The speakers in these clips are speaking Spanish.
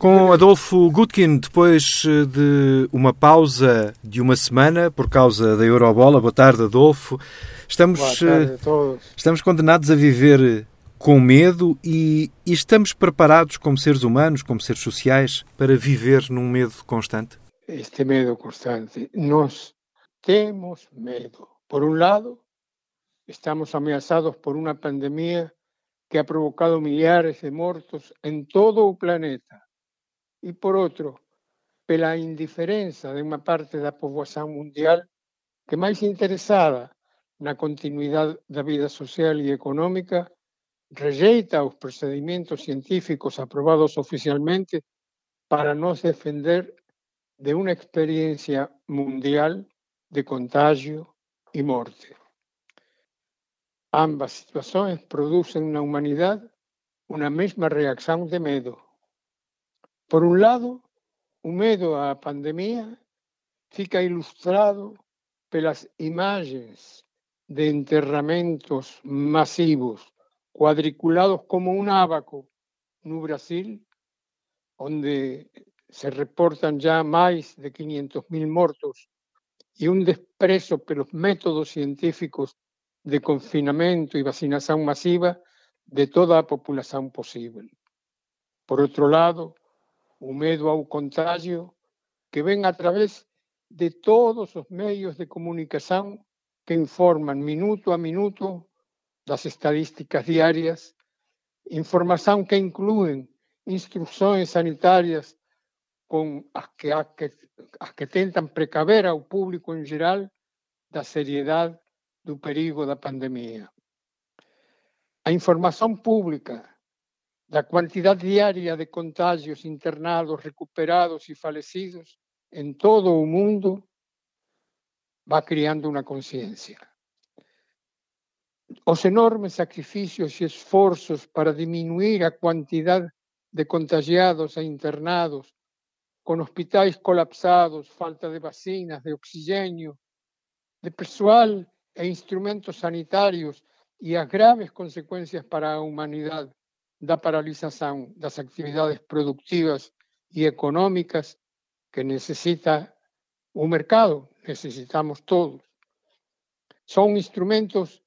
Com Adolfo Gutkin, depois eh, de uma pausa de uma semana por causa da Eurobola. Boa tarde, Adolfo. Estamos, tarde estamos condenados a viver com medo e, e, estamos preparados como seres humanos, como seres sociais, para viver num medo constante? Este medo constante. Nós temos medo. Por um lado, estamos ameaçados por uma pandemia que ha provocado milhares de mortos en todo o planeta. E por outro, pela indiferenza de unha parte da poboación mundial que máis interesada na continuidade da vida social e económica rejeita os procedimentos científicos aprobados oficialmente para nos defender de unha experiencia mundial de contagio e morte. Ambas situações producen na humanidade unha mesma reacción de medo. Por un lado, o medo á pandemia fica ilustrado pelas imagens de enterramentos masivos cuadriculados como un ábaco no Brasil, onde se reportan ya máis de 500.000 mortos e un desprezo pelos métodos científicos de confinamento e vacinación masiva de toda a populación posible. Por outro lado, o medo ao contagio que ven a través de todos os medios de comunicación que informan minuto a minuto das estadísticas diarias, información que incluen instruccións sanitarias con as que, as que, as que tentan precaver ao público en geral da seriedade do perigo da pandemia. A información pública da quantidade diaria de contagios internados, recuperados e falecidos en todo o mundo va criando unha conciencia. Os enormes sacrificios e esforzos para diminuir a quantidade de contagiados e internados, con hospitais colapsados, falta de vacinas, de oxigênio, de persoal e instrumentos sanitarios e as graves consecuencias para a humanidade da paralización das actividades productivas e económicas que necesita o mercado, necesitamos todos. Son instrumentos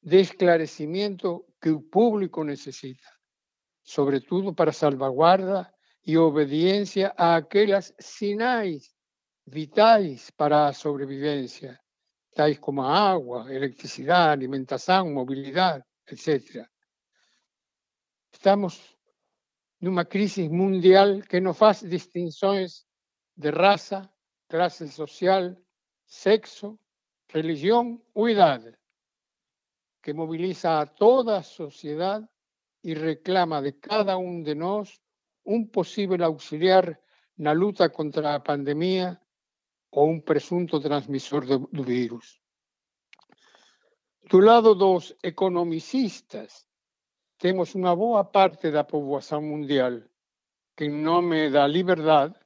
de esclarecimiento que o público necesita, sobretudo para salvaguarda e obediencia a aquelas sinais vitais para a sobrevivencia, tais como agua, electricidade, alimentação, mobilidade, etc. Estamos numa crise mundial que não faz distinções de raça, classe social, sexo, religião ou idade, que mobiliza a toda a sociedade e reclama de cada um de nós um possível auxiliar na luta contra a pandemia ou un presunto transmisor do, do virus. Do lado dos economicistas, temos unha boa parte da poboación mundial que en nome da liberdade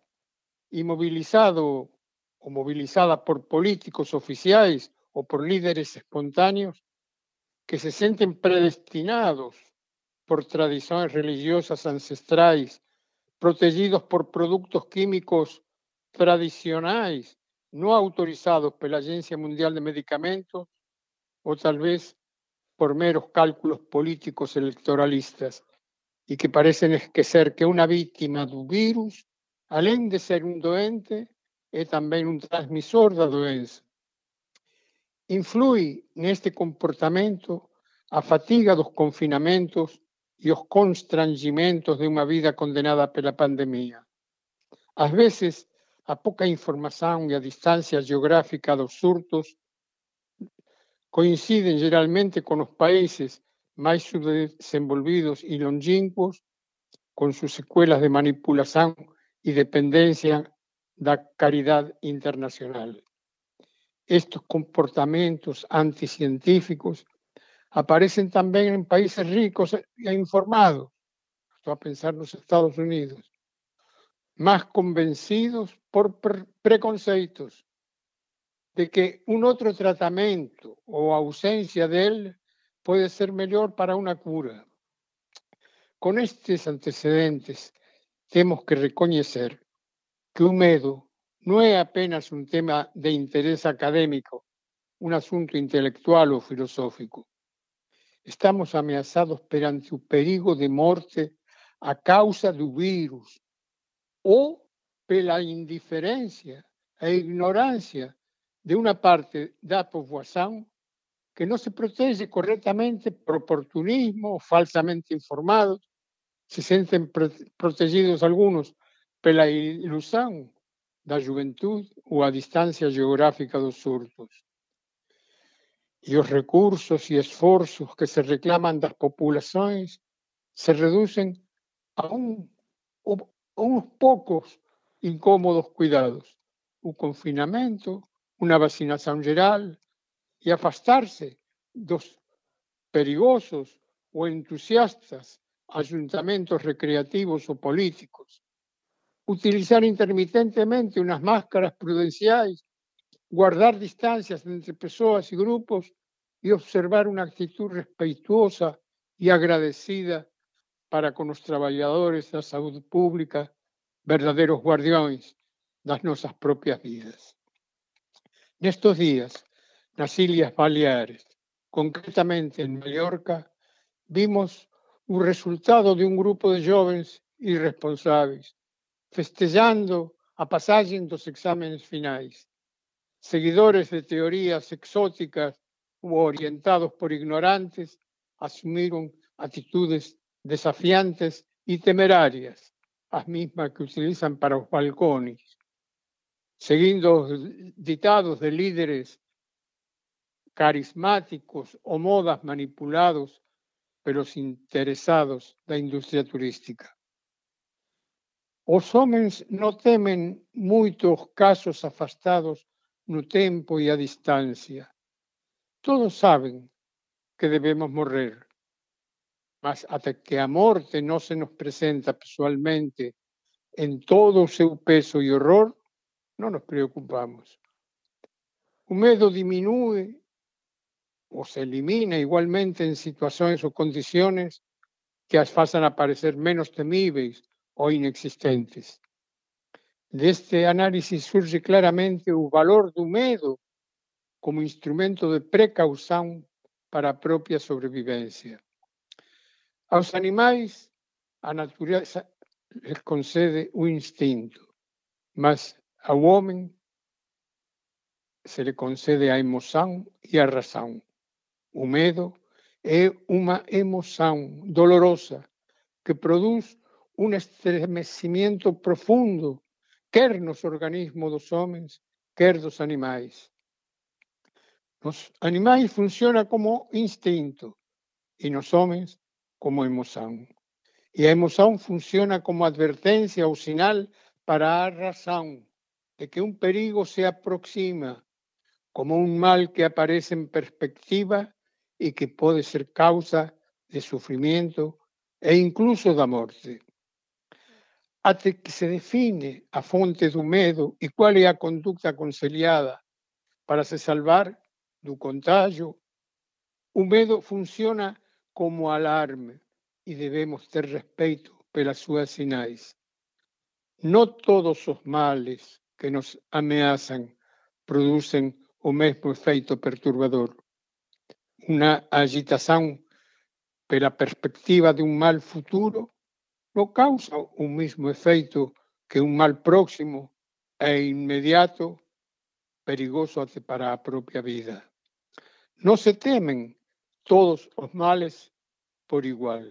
e mobilizado ou mobilizada por políticos oficiais ou por líderes espontáneos que se senten predestinados por tradições religiosas ancestrais, protegidos por produtos químicos tradicionais no autorizados pela Agência Mundial de Medicamentos ou talvez por meros cálculos políticos electoralistas e que parecen esquecer que unha vítima do virus, além de ser un doente, é tamén un transmisor da doença. Influi neste comportamento a fatiga dos confinamentos e os constrangimentos de unha vida condenada pela pandemia. Ás veces, a pouca información e a distancia geográfica dos surtos coinciden geralmente con os países máis subdesenvolvidos e longínquos, con sus secuelas de manipulación e dependencia da caridade internacional. Estos comportamentos anticientíficos aparecen tamén en países ricos e informados, a pensar nos Estados Unidos, más convencidos por preconceitos de que un outro tratamento ou ausencia del pode ser mellor para unha cura. Con estes antecedentes temos que reconocer que un medo no es apenas un tema de interés académico, un asunto intelectual o filosófico. Estamos ameaçados perante o perigo de morte a causa do vírus ou pela indiferência e ignorância de uma parte da população que não se protege corretamente por oportunismo falsamente informados, se sentem protegidos alguns pela ilusão da juventude ou a distância geográfica dos surtos. E os recursos e esforços que se reclamam das populações se reduzem a, um, a uns poucos incômodos cuidados. O confinamento, uma vacinação geral e afastar-se dos perigosos ou entusiastas ajuntamentos recreativos ou políticos. Utilizar intermitentemente unas máscaras prudenciais guardar distancias entre pessoas e grupos e observar uma atitude respeituosa e agradecida para com os trabalhadores da saúde pública, verdadeiros guardiões das nossas próprias vidas. Nestes dias, nas Ilhas Baleares, concretamente em Mallorca, vimos o resultado de um grupo de jovens irresponsáveis, festejando a passagem dos exames finais seguidores de teorías exóticas u orientados por ignorantes asumieron actitudes desafiantes y temerarias, las mismas que utilizan para los balcones, siguiendo dictados de líderes carismáticos o modas manipulados pero interesados la industria turística. Los hombres no temen muchos casos afastados no tempo e a distancia. Todos saben que debemos morrer, mas até que a morte non se nos presenta pessoalmente en todo o seu peso e horror, non nos preocupamos. O medo diminúe ou se elimina igualmente en situações ou condiciones que as façan aparecer menos temíveis ou inexistentes. Deste análisis surge claramente o valor do medo como instrumento de precaução para a própria sobrevivência. Aos animais, a natureza lhes concede o instinto, mas ao homem se lhe concede a emoção e a razão. O medo é uma emoção dolorosa que produz um estremecimento profundo quer nos organismos dos homens, quer dos animais. Nos animais funciona como instinto e nos homens como emoção. E a emoção funciona como advertência ou sinal para a razão de que um perigo se aproxima, como um mal que aparece em perspectiva e que pode ser causa de sofrimento e incluso da morte. até que se define a fonte do medo e qual é a conduta aconselhada para se salvar do contágio, o medo funciona como alarme e devemos ter respeito pelas suas sinais. Não todos os males que nos ameaçam produzem o mesmo efeito perturbador. Uma agitação pela perspectiva de um mal futuro no causa o mismo efeito que un mal próximo e inmediato perigoso para a propia vida. Non se temen todos os males por igual.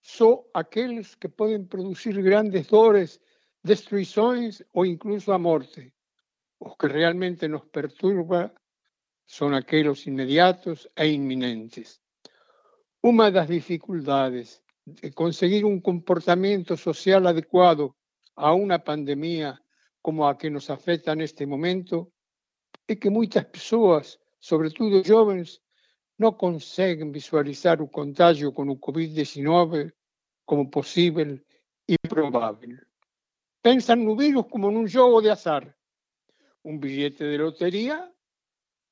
Só aqueles que poden producir grandes dores, destruições ou incluso a morte. Os que realmente nos perturba son aqueles inmediatos e inminentes. Uma das dificultades conseguir un comportamiento social adecuado a una pandemia como a que nos afecta neste momento é que moitas persoas, sobretudo jovens, non conseguen visualizar o contagio con o COVID-19 como posible e probável. Pensan no virus como nun xogo de azar. Un billete de lotería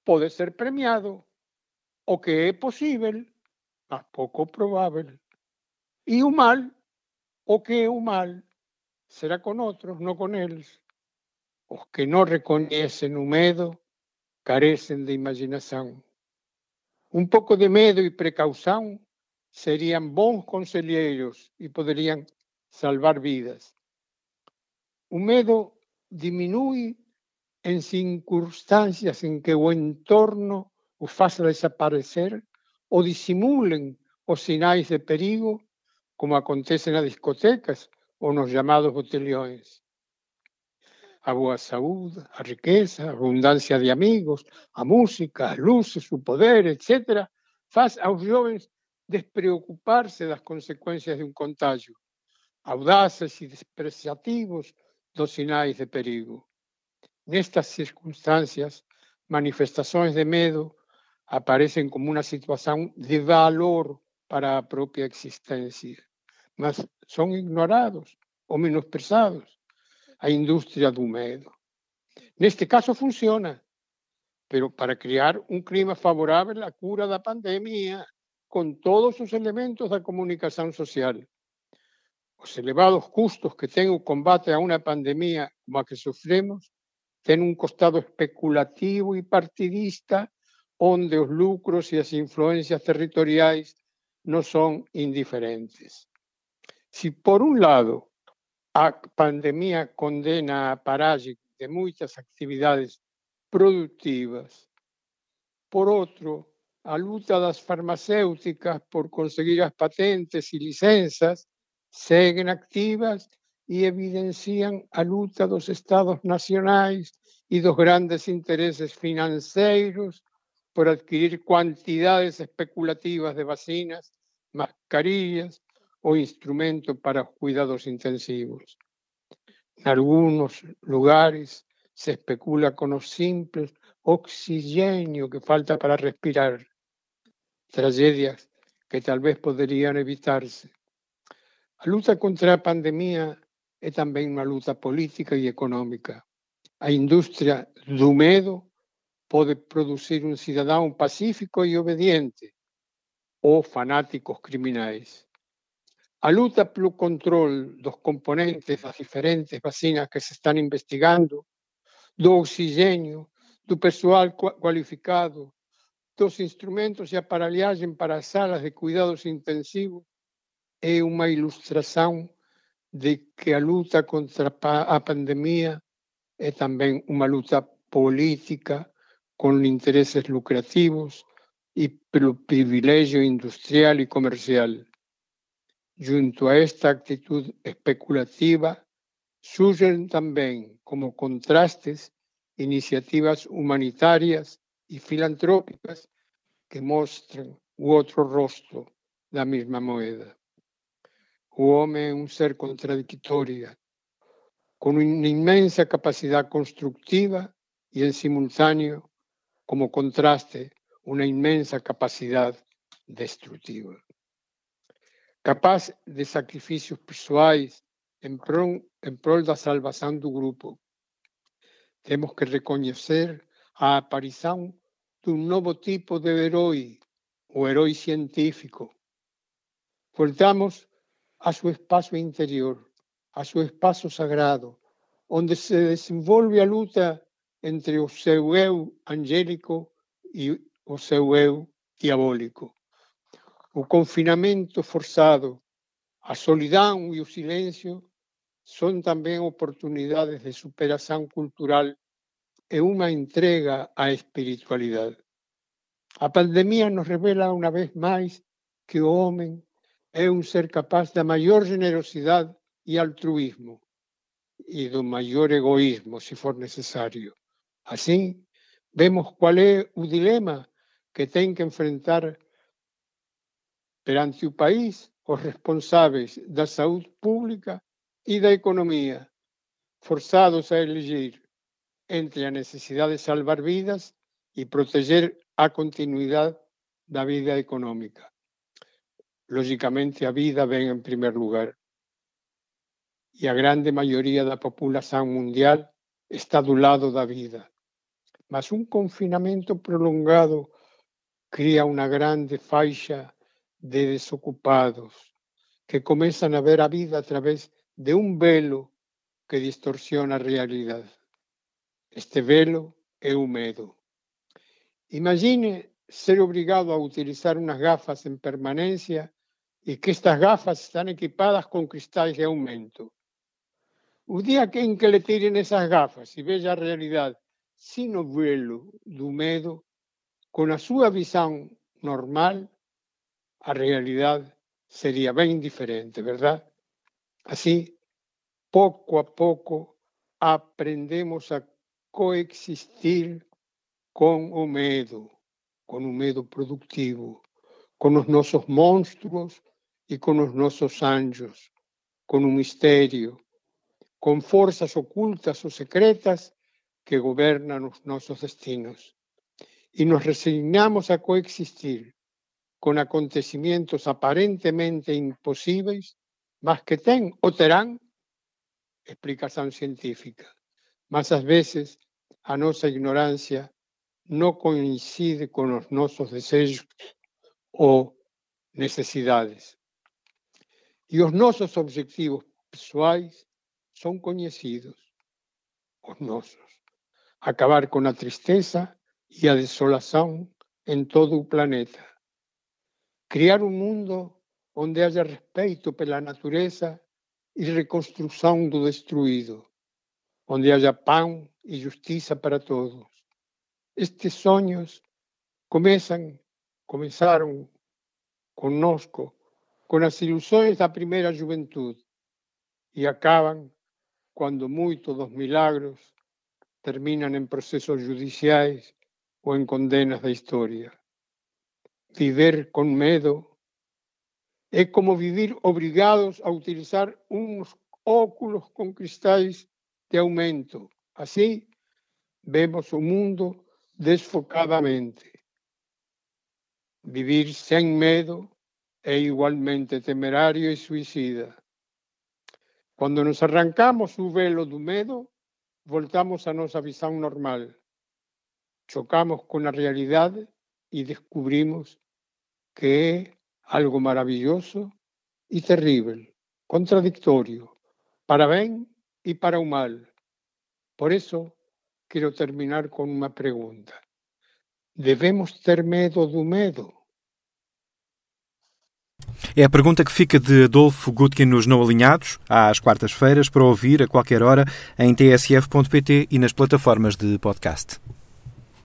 pode ser premiado, o que é posible, mas pouco probável. E o mal, o que é o mal? será con otros, no con eles. Os que non recoñecen o medo carecen de imaginación. Un pouco de medo e precaución serían bons conselleiros e poderían salvar vidas. O medo diminui en circunstancias en que o entorno o faça desaparecer ou disimulen os sinais de perigo, como acontece nas discotecas ou nos llamados botellóns. A boa saúde, a riqueza, a abundancia de amigos, a música, as luces, o poder, etc., faz aos jovens despreocuparse das consecuencias de un contagio, audaces e despreciativos dos sinais de perigo. Nestas circunstancias, manifestações de medo aparecen como unha situación de valor para a propia existencia, mas son ignorados ou menosprezados a industria do medo. Neste caso funciona, pero para criar un clima favorável á cura da pandemia con todos os elementos da comunicación social. Os elevados custos que ten o combate a unha pandemia como a que sofremos ten un costado especulativo e partidista onde os lucros e as influencias territoriais non son indiferentes. Si por un lado a pandemia condena a paraxe de moitas actividades productivas, por outro, a luta das farmacéuticas por conseguir as patentes e licenzas seguen activas e evidencian a luta dos estados nacionais e dos grandes intereses financeiros por adquirir cuantidades especulativas de vacinas, mascarillas ou instrumentos para os cuidados intensivos. En algunos lugares se especula con o simples oxigênio que falta para respirar. Tragedias que tal vez poderían evitarse. A luta contra a pandemia é tamén unha luta política e económica. A industria do medo pode producir un cidadán pacífico e obediente ou fanáticos criminais. A luta polo control dos componentes das diferentes vacinas que se están investigando, do oxigênio, do persoal cualificado, dos instrumentos e aparelhagem para as salas de cuidados intensivos é unha ilustración de que a luta contra a pandemia é tamén unha luta política con intereses lucrativos e pelo privilegio industrial e comercial. Junto a esta actitud especulativa, surgen tamén como contrastes iniciativas humanitarias e filantrópicas que mostran o outro rosto da mesma moeda. O home é un ser contradictorio, con unha inmensa capacidade constructiva e, en simultáneo, como contraste, unha inmensa capacidade destructiva. Capaz de sacrificios persoais en prol, en prol da salvación do grupo. Temos que recoñecer a aparición dun novo tipo de herói, o herói científico. Voltamos a seu espaço interior, a seu espaço sagrado, onde se desenvolve a luta entre o seu eu angélico e o seu eu diabólico. O confinamento forzado, a solidão e o silencio son tamén oportunidades de superación cultural e unha entrega á espiritualidade. A pandemia nos revela unha vez máis que o homem é un ser capaz da maior generosidade e altruismo e do maior egoísmo, se for necesario. Así, vemos cual é o dilema que ten que enfrentar perante o país os responsáveis da saúde pública e da economía, forzados a elegir entre a necesidade de salvar vidas e proteger a continuidade da vida económica. Lógicamente, a vida ven en primer lugar. E a grande maioría da populación mundial está do lado da vida. Mas un confinamento prolongado cría unha grande faixa de desocupados que comezan a ver a vida a través de un velo que distorsiona a realidade. Este velo é o medo. Imagine ser obrigado a utilizar unas gafas en permanencia y que estas gafas están equipadas con cristais de aumento. O día que en que le tiren esas gafas e veja a realidade sin o velo do con a súa visão normal, a realidade sería ben diferente, verdad? Así, pouco a pouco, aprendemos a coexistir con o medo, con o medo productivo, con os nosos monstruos e con os nosos anjos, con o misterio, con forzas ocultas ou secretas que gobernan os destinos. E nos resignamos a coexistir con acontecimientos aparentemente imposibles, mas que ten ou terán explicación científica. Mas ás veces a nosa ignorancia non coincide con os nosos desejos ou necesidades. E os nosos objetivos pessoais son coñecidos, os nosos. Acabar con a tristeza e a desolación en todo o planeta. Criar un mundo onde haya respeito pela natureza e reconstrução do destruído, onde haja pão e justiça para todos. Estes sonhos começam, começaram conosco com as ilusões da primeira juventude e acabam quando muitos dos milagros terminam em processos judiciais ou em condenas da história. Viver com medo é como vivir obrigados a utilizar uns óculos com cristais de aumento. Assim, vemos o mundo desfocadamente. Vivir sem medo é igualmente temerario e suicida. Quando nos arrancamos o velo do medo, voltamos a nosa visão normal. Chocamos con a realidade e descubrimos que é algo maravilloso e terrível, contradictorio, para ben e para o mal. Por eso, quero terminar con unha pregunta. Devemos ter medo do medo? É a pergunta que fica de Adolfo Gutkin nos Não Alinhados, às quartas-feiras, para ouvir a qualquer hora em tsf.pt e nas plataformas de podcast.